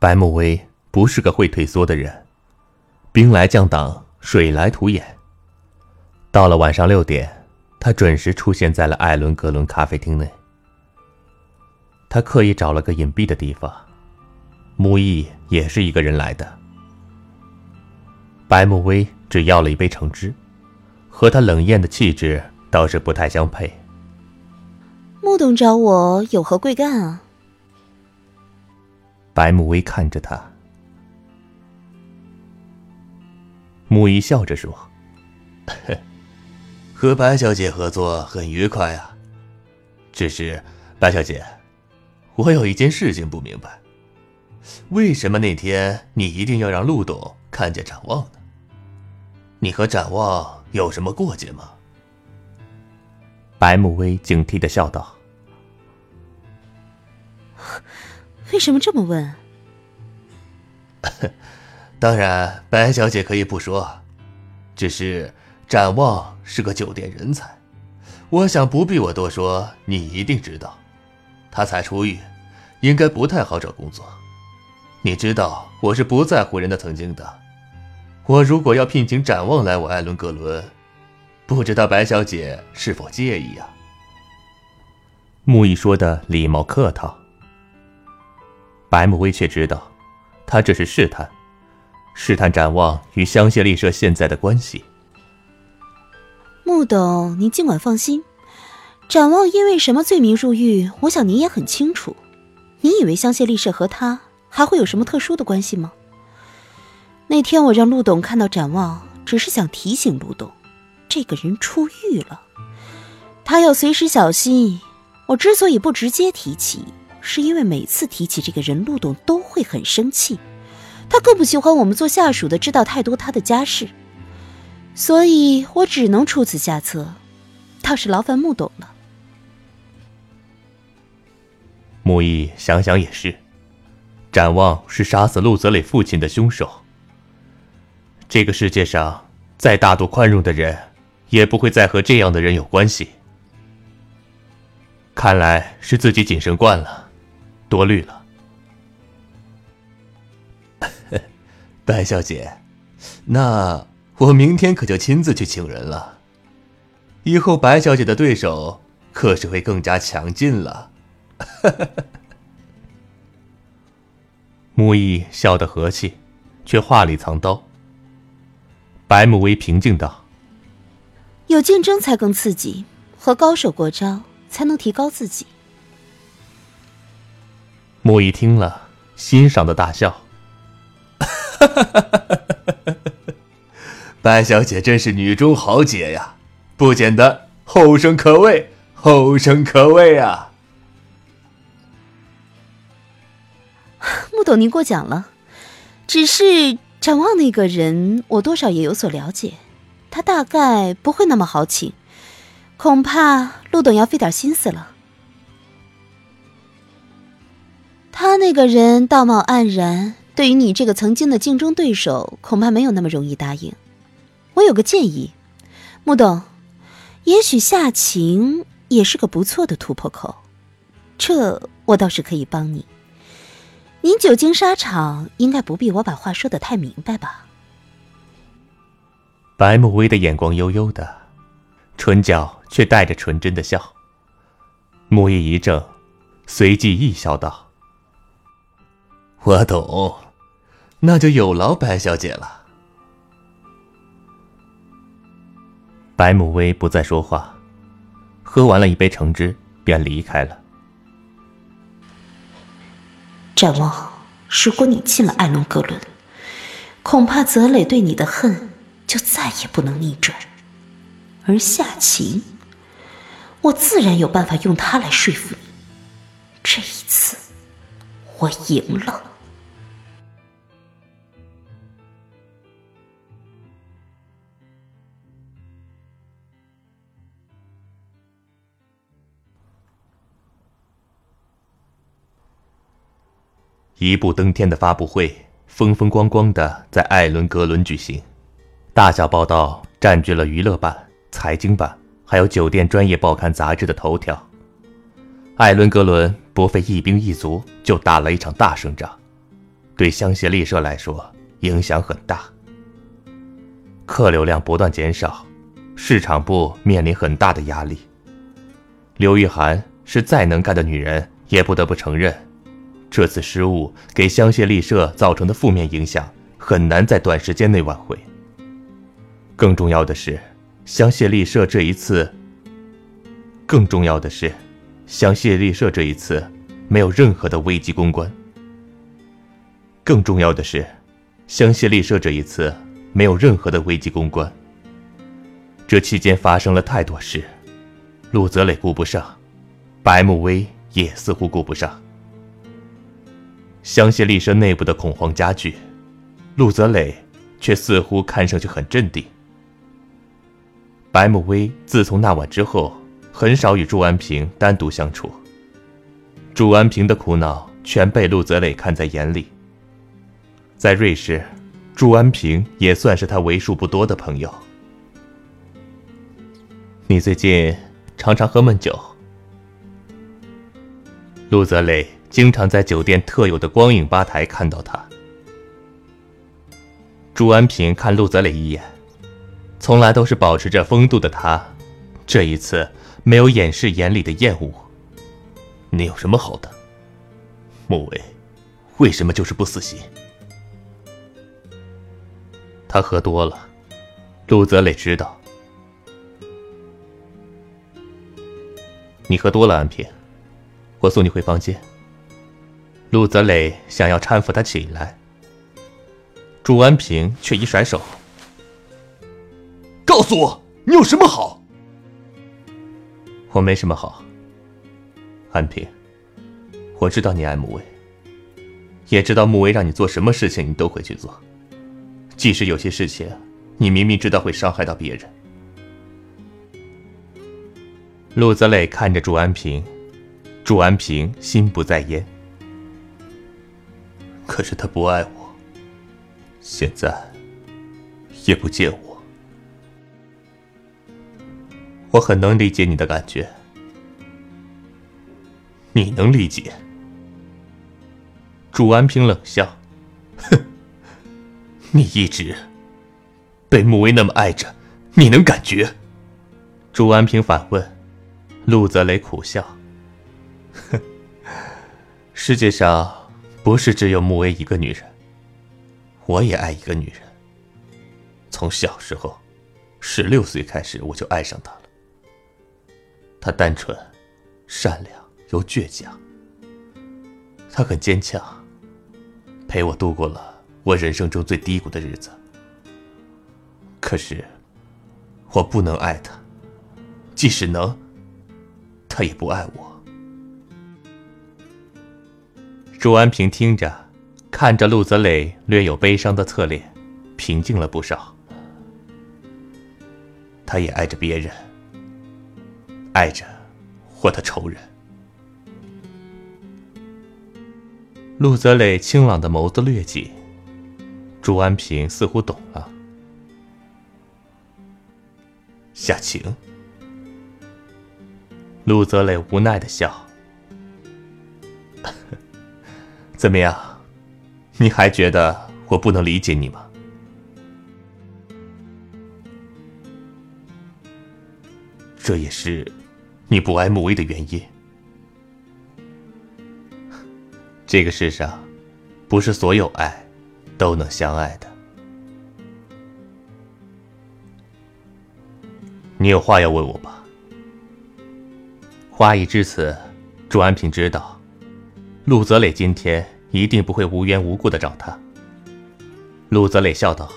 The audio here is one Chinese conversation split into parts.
白慕薇不是个会退缩的人，兵来将挡，水来土掩。到了晚上六点，他准时出现在了艾伦格伦咖啡厅内。他刻意找了个隐蔽的地方，木易也是一个人来的。白慕薇只要了一杯橙汁，和他冷艳的气质倒是不太相配。穆董找我有何贵干啊？白慕薇看着他，木易笑着说：“和白小姐合作很愉快啊，只是白小姐，我有一件事情不明白，为什么那天你一定要让陆董看见展望呢？你和展望有什么过节吗？”白慕薇警惕的笑道。为什么这么问？当然，白小姐可以不说，只是展望是个酒店人才，我想不必我多说，你一定知道，他才出狱，应该不太好找工作。你知道我是不在乎人的曾经的，我如果要聘请展望来我艾伦格伦，不知道白小姐是否介意啊？木易说的礼貌客套。白慕薇却知道，他这是试探，试探展望与香榭丽舍现在的关系。穆董，您尽管放心，展望因为什么罪名入狱，我想您也很清楚。你以为香榭丽舍和他还会有什么特殊的关系吗？那天我让陆董看到展望，只是想提醒陆董，这个人出狱了，他要随时小心。我之所以不直接提起。是因为每次提起这个人，陆董都会很生气，他更不喜欢我们做下属的知道太多他的家事，所以我只能出此下策，倒是劳烦穆董了。木易想想也是，展望是杀死陆泽磊父亲的凶手。这个世界上再大度宽容的人，也不会再和这样的人有关系。看来是自己谨慎惯了。多虑了，白小姐，那我明天可就亲自去请人了。以后白小姐的对手可是会更加强劲了。木易笑得和气，却话里藏刀。白慕薇平静道：“有竞争才更刺激，和高手过招才能提高自己。”木易听了，欣赏的大笑。白小姐真是女中豪杰呀，不简单，后生可畏，后生可畏啊！木董，您过奖了。只是展望那个人，我多少也有所了解，他大概不会那么豪情，恐怕陆董要费点心思了。他那个人道貌岸然，对于你这个曾经的竞争对手，恐怕没有那么容易答应。我有个建议，穆董，也许夏晴也是个不错的突破口，这我倒是可以帮你。您久经沙场，应该不必我把话说的太明白吧？白慕薇的眼光悠悠的，唇角却带着纯真的笑。木易一怔，随即亦笑道。我懂，那就有劳白小姐了。白母薇不再说话，喝完了一杯橙汁，便离开了。展望，如果你进了艾伦格伦，恐怕泽磊对你的恨就再也不能逆转。而夏晴，我自然有办法用她来说服你。这一次，我赢了。一步登天的发布会，风风光光的在艾伦格伦举行，大小报道占据了娱乐版、财经版，还有酒店专业报刊杂志的头条。艾伦格伦不费一兵一卒就打了一场大胜仗，对香榭丽舍来说影响很大。客流量不断减少，市场部面临很大的压力。刘玉涵是再能干的女人，也不得不承认。这次失误给香榭丽舍造成的负面影响很难在短时间内挽回。更重要的是，香榭丽舍这一次，更重要的是，香榭丽舍这一次没有任何的危机公关。更重要的是，香榭丽舍这一次没有任何的危机公关。这期间发生了太多事，陆泽磊顾不上，白慕薇也似乎顾不上。香榭丽舍内部的恐慌加剧，陆泽磊却似乎看上去很镇定。白慕薇自从那晚之后，很少与祝安平单独相处。祝安平的苦恼全被陆泽磊看在眼里。在瑞士，祝安平也算是他为数不多的朋友。你最近常常喝闷酒，陆泽磊。经常在酒店特有的光影吧台看到他。朱安平看陆泽磊一眼，从来都是保持着风度的他，这一次没有掩饰眼里的厌恶。你有什么好的？穆伟，为什么就是不死心？他喝多了，陆泽磊知道。你喝多了，安平，我送你回房间。陆泽磊想要搀扶他起来，朱安平却一甩手：“告诉我，你有什么好？”“我没什么好。”安平，我知道你爱穆威，也知道穆威让你做什么事情你都会去做，即使有些事情你明明知道会伤害到别人。陆泽磊看着祝安平，祝安平心不在焉。可是他不爱我，现在也不见我。我很能理解你的感觉，你能理解？朱安平冷笑：“哼，你一直被穆威那么爱着，你能感觉？”朱安平反问，陆泽雷苦笑：“哼，世界上……”不是只有穆威一个女人，我也爱一个女人。从小时候，十六岁开始，我就爱上她了。她单纯、善良又倔强，她很坚强，陪我度过了我人生中最低谷的日子。可是，我不能爱他，即使能，他也不爱我。朱安平听着，看着陆泽磊略有悲伤的侧脸，平静了不少。他也爱着别人，爱着我的仇人。陆泽磊清朗的眸子略紧，朱安平似乎懂了。夏晴，陆泽磊无奈的笑。怎么样？你还觉得我不能理解你吗？这也是你不爱穆威的原因。这个世上，不是所有爱都能相爱的。你有话要问我吧？话已至此，朱安平知道，陆泽磊今天一定不会无缘无故的找他。陆泽磊笑道：“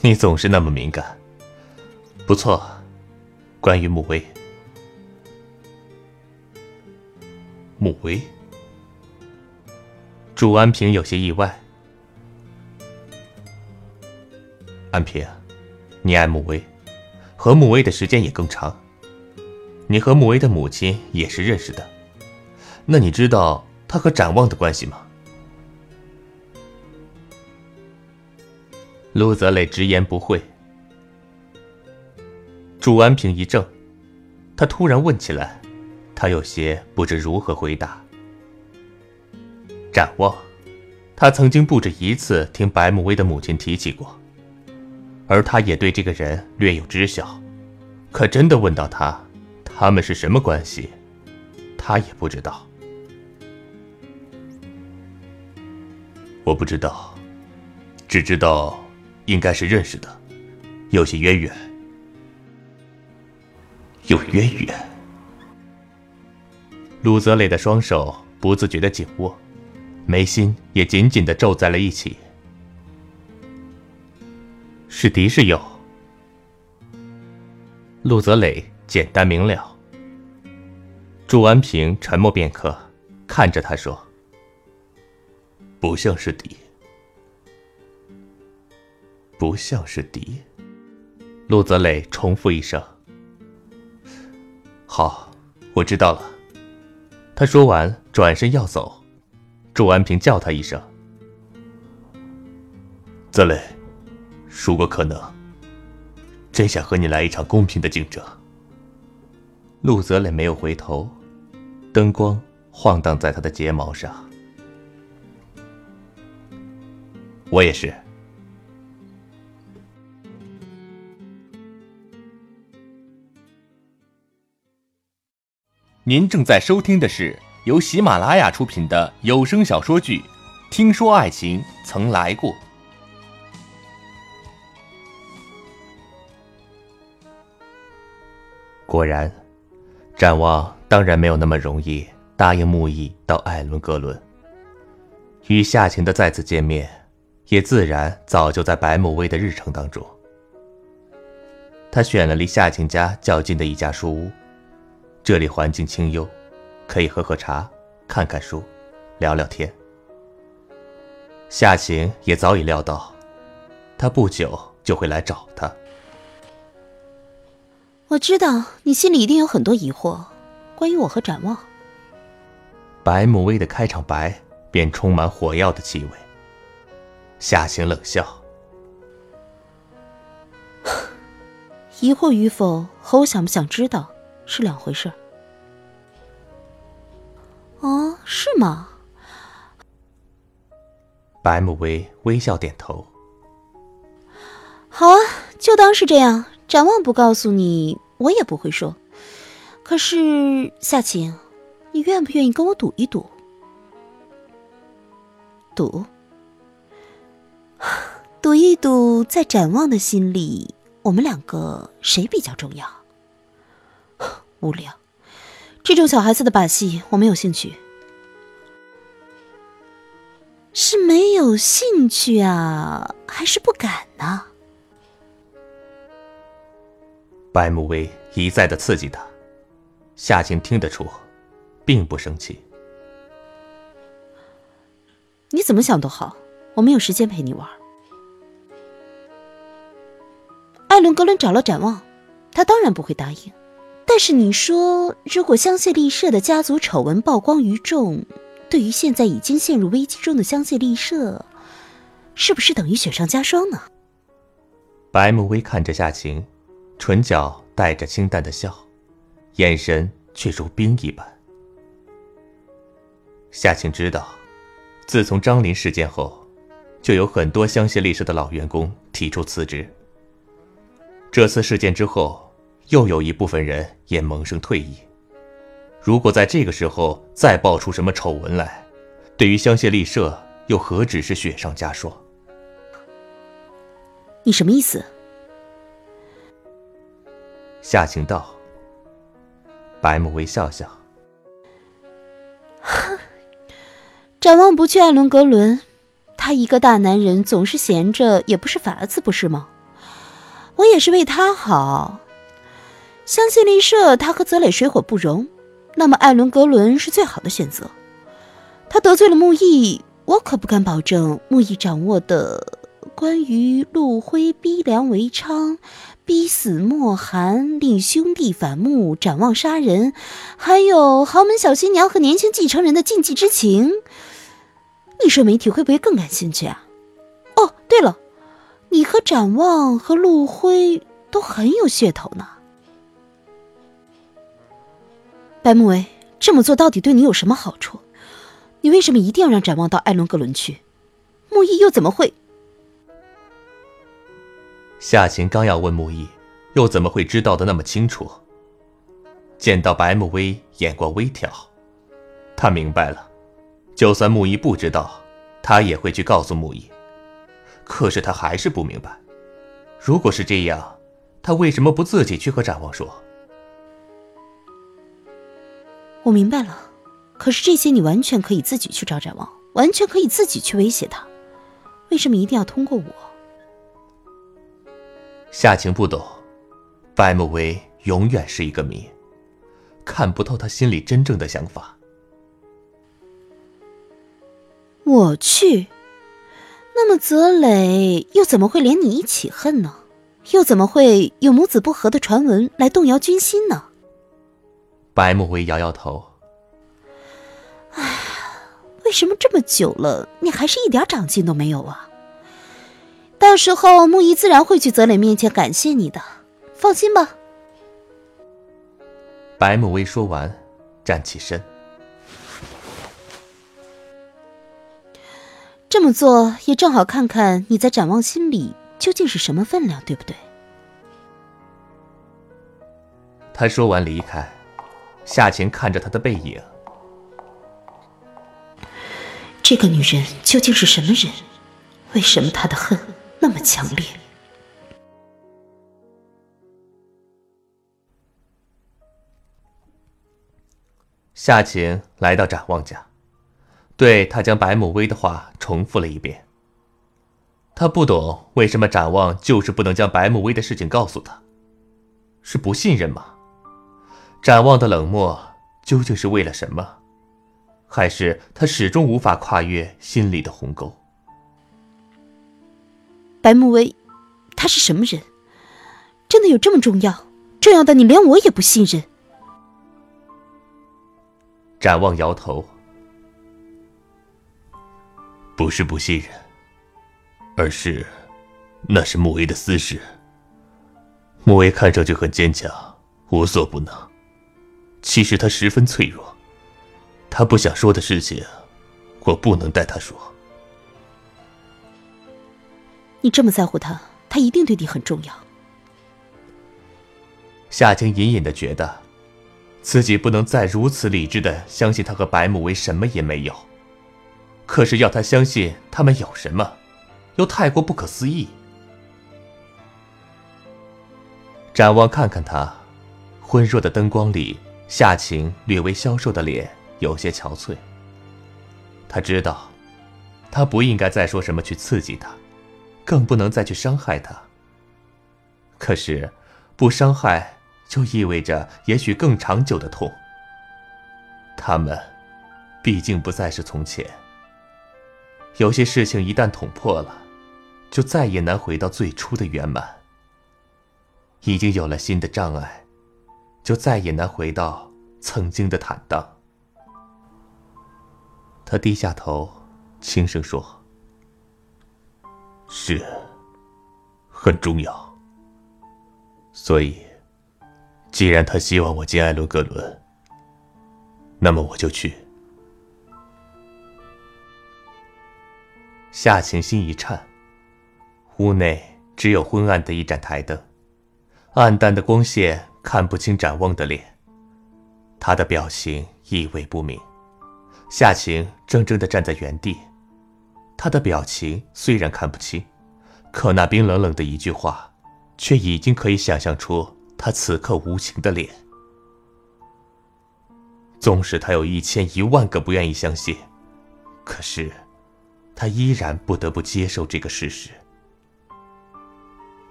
你总是那么敏感。不错，关于穆威，穆威。”朱安平有些意外。安平，你爱穆威，和穆威的时间也更长。你和穆威的母亲也是认识的，那你知道他和展望的关系吗？陆泽磊直言不讳。朱安平一怔，他突然问起来，他有些不知如何回答。展望，他曾经不止一次听白慕威的母亲提起过。而他也对这个人略有知晓，可真的问到他，他们是什么关系，他也不知道。我不知道，只知道应该是认识的，有些渊源，有渊源。陆泽磊的双手不自觉的紧握，眉心也紧紧的皱在了一起。是敌是友？陆泽磊简单明了。祝安平沉默片刻，看着他说：“不像是敌，不像是敌。”陆泽磊重复一声：“好，我知道了。”他说完，转身要走。祝安平叫他一声：“泽磊。”如果可能，真想和你来一场公平的竞争。陆泽磊没有回头，灯光晃荡在他的睫毛上。我也是。您正在收听的是由喜马拉雅出品的有声小说剧《听说爱情曾来过》。果然，展望当然没有那么容易答应木易到艾伦格伦。与夏晴的再次见面，也自然早就在白慕威的日程当中。他选了离夏晴家较近的一家书屋，这里环境清幽，可以喝喝茶、看看书、聊聊天。夏晴也早已料到，他不久就会来找他。我知道你心里一定有很多疑惑，关于我和展望。白慕薇的开场白便充满火药的气味。夏行冷笑：“疑惑与否和我想不想知道是两回事。”哦，是吗？白慕薇微笑点头。好啊，就当是这样。展望不告诉你，我也不会说。可是夏晴，你愿不愿意跟我赌一赌？赌？赌一赌，在展望的心里，我们两个谁比较重要？无聊，这种小孩子的把戏我没有兴趣。是没有兴趣啊，还是不敢呢？白慕薇一再的刺激他，夏晴听得出，并不生气。你怎么想都好，我没有时间陪你玩。艾伦·格伦找了展望，他当然不会答应。但是你说，如果香榭丽舍的家族丑闻曝光于众，对于现在已经陷入危机中的香榭丽舍，是不是等于雪上加霜呢？白慕薇看着夏晴，唇角带着清淡的笑，眼神却如冰一般。夏晴知道，自从张林事件后，就有很多香榭丽舍的老员工提出辞职。这次事件之后，又有一部分人也萌生退意。如果在这个时候再爆出什么丑闻来，对于香榭丽舍又何止是雪上加霜？你什么意思？夏晴道。白木微笑笑。哼展望不去艾伦格伦，他一个大男人总是闲着也不是法子，不是吗？我也是为他好。相信丽舍，他和泽磊水火不容，那么艾伦·格伦是最好的选择。他得罪了木易，我可不敢保证木易掌握的关于陆辉逼良为娼、逼死莫寒、令兄弟反目、展望杀人，还有豪门小新娘和年轻继承人的禁忌之情。你说媒体会不会更感兴趣啊？哦，对了。你和展望和陆辉都很有噱头呢，白慕薇，这么做到底对你有什么好处？你为什么一定要让展望到艾伦格伦去？木易又怎么会？夏晴刚要问木易，又怎么会知道的那么清楚？见到白慕薇眼光微挑，他明白了，就算木易不知道，他也会去告诉木易。可是他还是不明白，如果是这样，他为什么不自己去和展望说？我明白了，可是这些你完全可以自己去找展望，完全可以自己去威胁他，为什么一定要通过我？夏晴不懂，白慕薇永远是一个谜，看不透他心里真正的想法。我去。那么泽磊又怎么会连你一起恨呢？又怎么会有母子不和的传闻来动摇军心呢？白慕薇摇摇头。哎，为什么这么久了，你还是一点长进都没有啊？到时候木易自然会去泽磊面前感谢你的，放心吧。白慕薇说完，站起身。这么做也正好看看你在展望心里究竟是什么分量，对不对？他说完离开，夏晴看着他的背影。这个女人究竟是什么人？为什么她的恨那么强烈？夏晴来到展望家。对他将白慕薇的话重复了一遍。他不懂为什么展望就是不能将白慕薇的事情告诉他，是不信任吗？展望的冷漠究竟是为了什么？还是他始终无法跨越心里的鸿沟？白慕薇，他是什么人？真的有这么重要？重要的你连我也不信任？展望摇头。不是不信任，而是那是穆威的私事。穆威看上去很坚强，无所不能，其实他十分脆弱。他不想说的事情，我不能代他说。你这么在乎他，他一定对你很重要。夏晴隐隐的觉得，自己不能再如此理智的相信他和白慕薇什么也没有。可是要他相信他们有什么，又太过不可思议。展望看看他，昏弱的灯光里，夏晴略微消瘦的脸有些憔悴。他知道，他不应该再说什么去刺激他，更不能再去伤害他。可是，不伤害就意味着也许更长久的痛。他们，毕竟不再是从前。有些事情一旦捅破了，就再也难回到最初的圆满。已经有了新的障碍，就再也难回到曾经的坦荡。他低下头，轻声说：“是，很重要。所以，既然他希望我见艾伦·格伦，那么我就去。”夏晴心一颤，屋内只有昏暗的一盏台灯，暗淡的光线看不清展望的脸，他的表情意味不明。夏晴怔怔地站在原地，他的表情虽然看不清，可那冰冷冷的一句话，却已经可以想象出他此刻无情的脸。纵使他有一千一万个不愿意相信，可是，他依然不得不接受这个事实：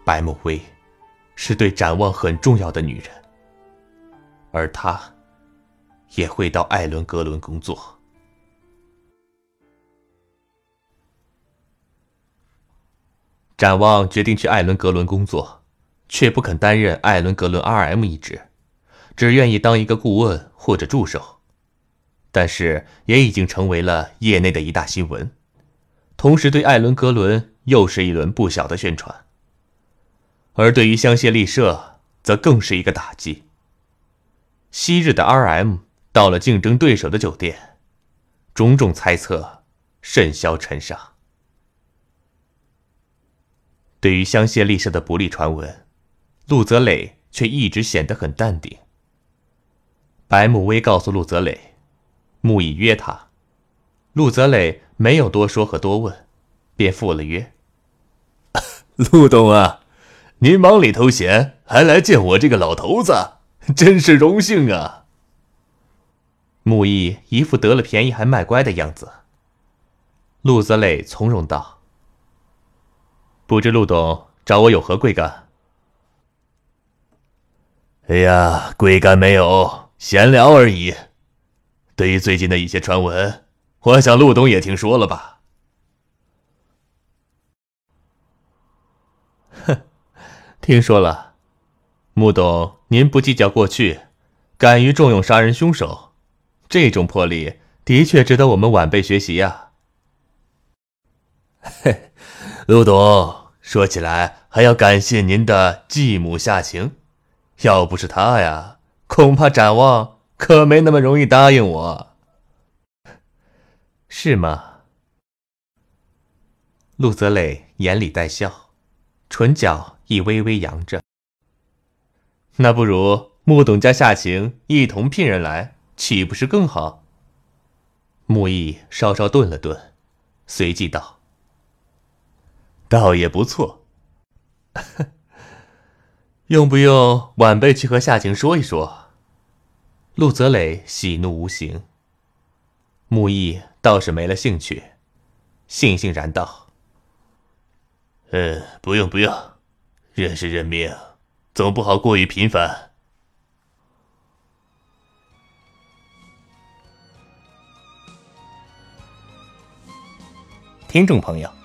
白慕薇是对展望很重要的女人，而他也会到艾伦格伦工作。展望决定去艾伦格伦工作，却不肯担任艾伦格伦 R.M 一职，只愿意当一个顾问或者助手。但是也已经成为了业内的一大新闻，同时对艾伦格伦又是一轮不小的宣传。而对于香榭丽舍，则更是一个打击。昔日的 R.M 到了竞争对手的酒店，种种猜测甚嚣尘上。对于香榭丽舍的不利传闻，陆泽磊却一直显得很淡定。白慕薇告诉陆泽磊，木已约他，陆泽磊没有多说和多问，便赴了约。陆董啊，您忙里偷闲还来见我这个老头子，真是荣幸啊！木易一副得了便宜还卖乖的样子。陆泽磊从容道。不知陆董找我有何贵干？哎呀，贵干没有，闲聊而已。对于最近的一些传闻，我想陆董也听说了吧？哼，听说了。穆董，您不计较过去，敢于重用杀人凶手，这种魄力的确值得我们晚辈学习呀。嘿。陆董，说起来还要感谢您的继母夏晴，要不是她呀，恐怕展望可没那么容易答应我。是吗？陆泽磊眼里带笑，唇角亦微微扬着。那不如穆董家夏晴一同聘人来，岂不是更好？穆毅稍稍顿了顿，随即道。倒也不错，用不用晚辈去和夏晴说一说？陆泽磊喜怒无形，木易倒是没了兴趣，悻悻然道：“嗯，不用不用，认识认命，总不好过于频繁。”听众朋友。